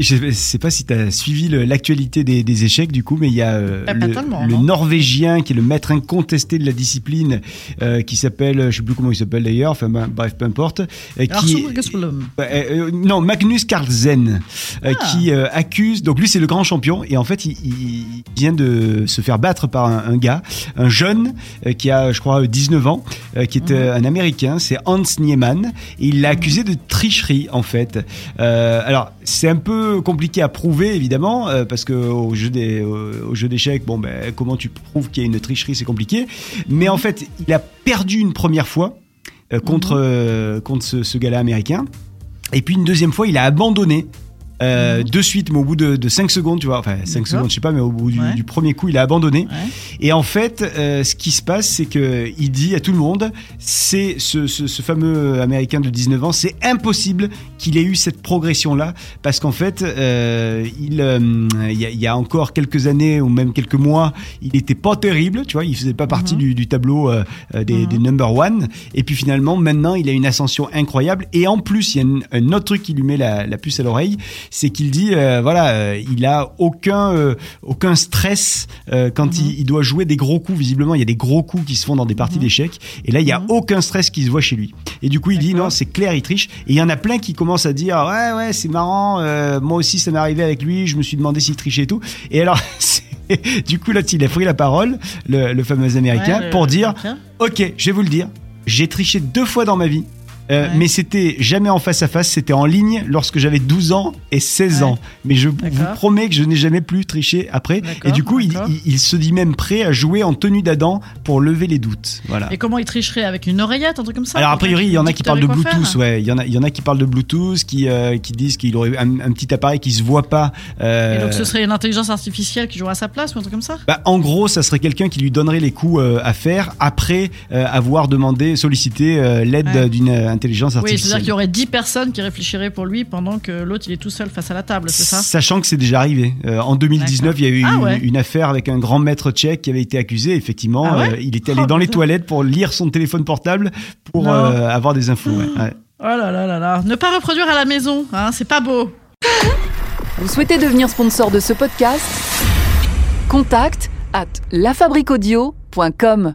Je ne sais pas si tu as suivi l'actualité des, des échecs du coup, mais il y a euh, le. Norvégien qui est le maître incontesté de la discipline, euh, qui s'appelle, je sais plus comment il s'appelle d'ailleurs, enfin ben, bref, peu importe, euh, qui, euh, non, Magnus Carlsen, Ah. qui accuse. Donc lui, c'est le grand champion, et en fait, il, il vient de se faire battre par un, un gars, un jeune qui a, je crois, 19 ans, qui est euh, un Américain. C'est Hans Niemann, et il l'a accusé de tricherie en fait. Alors, c'est un peu compliqué à prouver évidemment, euh, parce que au jeu des au, au jeu d'échecs, bon ben, comment tu prouves qu'il y a une tricherie, c'est compliqué. Mais en fait, il a perdu une première fois euh, contre euh, contre ce, ce gars-là américain. Et puis une deuxième fois, il a abandonné. Euh, De suite, mais au bout de, de 5 secondes, tu vois, enfin 5 D'accord. secondes, je sais pas, mais au bout du, Ouais. du premier coup, il a abandonné. Ouais. Et en fait, euh, ce qui se passe, c'est que il dit à tout le monde, c'est ce, ce, ce fameux Américain de 19 ans, c'est impossible qu'il ait eu cette progression-là, parce qu'en fait, euh, il, euh, il y, a, il y a encore quelques années ou même quelques mois, il était pas terrible, tu vois, il faisait pas partie Mhm. du, du tableau euh, euh, des, des number one. Et puis finalement, maintenant, il a une ascension incroyable. Et en plus, il y a un, un autre truc qui lui met la, la puce à l'oreille, c'est qu'il dit, euh, voilà, euh, il a aucun euh, aucun stress quand il, il doit jouer des gros coups. Visiblement, il y a des gros coups qui se font dans des parties d'échecs. Et là, il y a Mhm. aucun stress qui se voit chez lui. Et du coup, il dit non, c'est clair, il triche. Et il y en a plein qui commencent à dire ouais, ouais, c'est marrant. euh, moi aussi, ça m'est arrivé avec lui. Je me suis demandé s'il trichait et tout. Et alors, du coup, là, il a pris la parole, le, le fameux américain, Ouais, le- pour dire. Ok, je vais vous le dire. J'ai triché deux fois dans ma vie. Euh, Ouais. Mais c'était jamais en face à face, c'était en ligne lorsque j'avais 12 ans et 16 Ouais. ans. Mais je vous promets que je n'ai jamais plus triché après. Et du coup, il, d'accord. il- il se dit même prêt à jouer en tenue d'Adam pour lever les doutes. Voilà. Et comment il tricherait avec une oreillette, un truc comme ça Alors a priori, il y en a qui parlent de Bluetooth, ouais. Il y en a, il y en a qui parlent de Bluetooth, qui euh, qui disent qu'il aurait un, un petit appareil qui se voit pas. euh, Et donc ce serait une intelligence artificielle qui jouerait à sa place ou un truc comme ça bah, en gros, ça serait quelqu'un qui lui donnerait les coups à faire après avoir demandé, sollicité l'aide d'une Oui, c'est-à-dire qu'il y aurait 10 personnes qui réfléchiraient pour lui pendant que l'autre il est tout seul face à la table, c'est ça Sachant que c'est déjà arrivé. Euh, en 2019, il y a eu Ah une, ouais. une affaire avec un grand maître tchèque qui avait été accusé. Effectivement, Ah ouais euh, il était allé Oh, dans les putain. toilettes pour lire son téléphone portable pour euh, avoir des infos. ouais. Ouais. Oh là là là là. Ne pas reproduire à la maison, hein, c'est pas beau. Vous souhaitez devenir sponsor de ce podcast? Contact à lafabriquaudio.com.